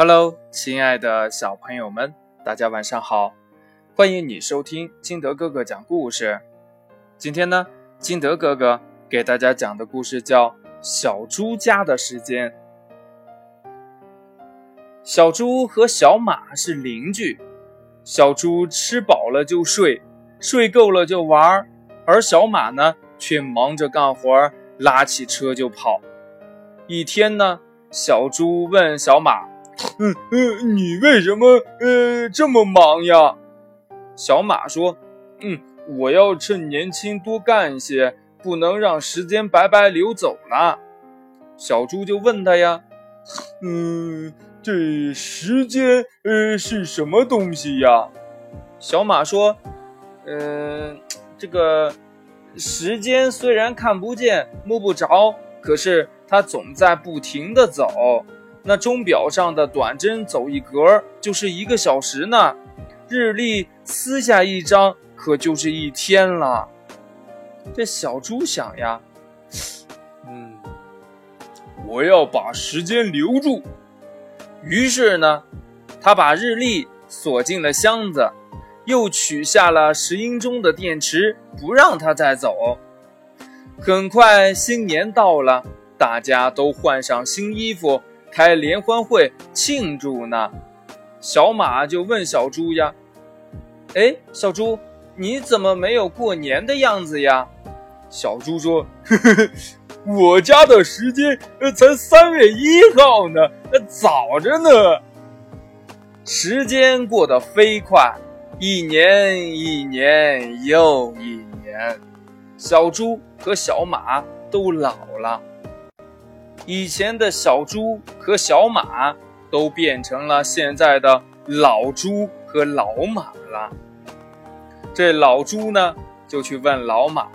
Hello，亲爱的小朋友们，大家晚上好！欢迎你收听金德哥哥讲故事。今天呢，金德哥哥给大家讲的故事叫《小猪家的时间》。小猪和小马是邻居，小猪吃饱了就睡，睡够了就玩，而小马呢，却忙着干活，拉起车就跑。一天呢，小猪问小马。嗯嗯，你为什么呃这么忙呀？小马说：“嗯，我要趁年轻多干一些，不能让时间白白流走了。”小猪就问他呀：“嗯，这时间呃是什么东西呀？”小马说：“嗯，这个时间虽然看不见摸不着，可是它总在不停的走。”那钟表上的短针走一格就是一个小时呢，日历撕下一张可就是一天了。这小猪想呀，嗯，我要把时间留住。于是呢，他把日历锁进了箱子，又取下了石英钟的电池，不让它再走。很快新年到了，大家都换上新衣服。开联欢会庆祝呢，小马就问小猪呀：“哎，小猪，你怎么没有过年的样子呀？”小猪说：“呵呵我家的时间才三月一号呢，早着呢。时间过得飞快，一年一年又一年，小猪和小马都老了。”以前的小猪和小马都变成了现在的老猪和老马了。这老猪呢，就去问老马：“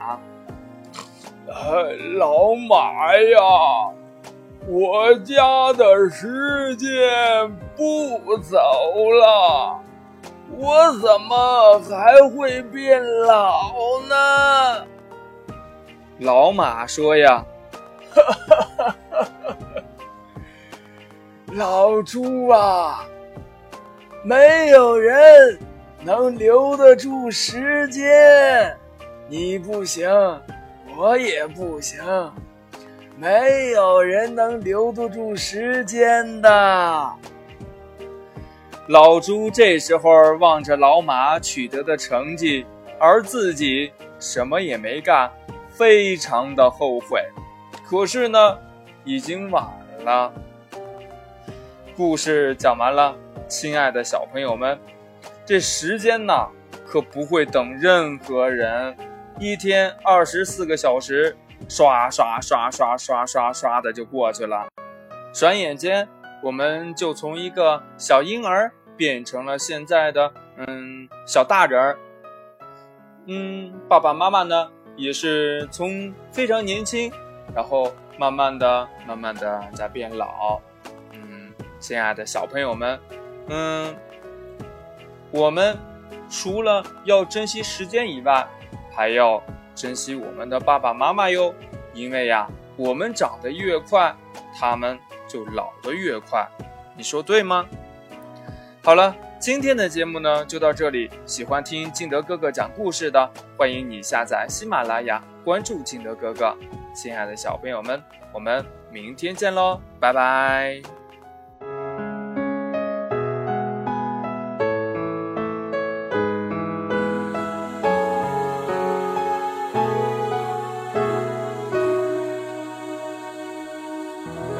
呃，老马呀，我家的时间不走了，我怎么还会变老呢？”老马说：“呀，哈哈。”老猪啊，没有人能留得住时间，你不行，我也不行，没有人能留得住时间的。老猪这时候望着老马取得的成绩，而自己什么也没干，非常的后悔。可是呢，已经晚了。故事讲完了，亲爱的小朋友们，这时间呢可不会等任何人，一天二十四个小时，刷刷刷刷刷刷刷的就过去了，转眼间我们就从一个小婴儿变成了现在的嗯小大人儿，嗯爸爸妈妈呢也是从非常年轻，然后慢慢的慢慢的在变老。亲爱的小朋友们，嗯，我们除了要珍惜时间以外，还要珍惜我们的爸爸妈妈哟。因为呀，我们长得越快，他们就老得越快。你说对吗？好了，今天的节目呢就到这里。喜欢听敬德哥哥讲故事的，欢迎你下载喜马拉雅，关注敬德哥哥。亲爱的小朋友们，我们明天见喽，拜拜。Bye.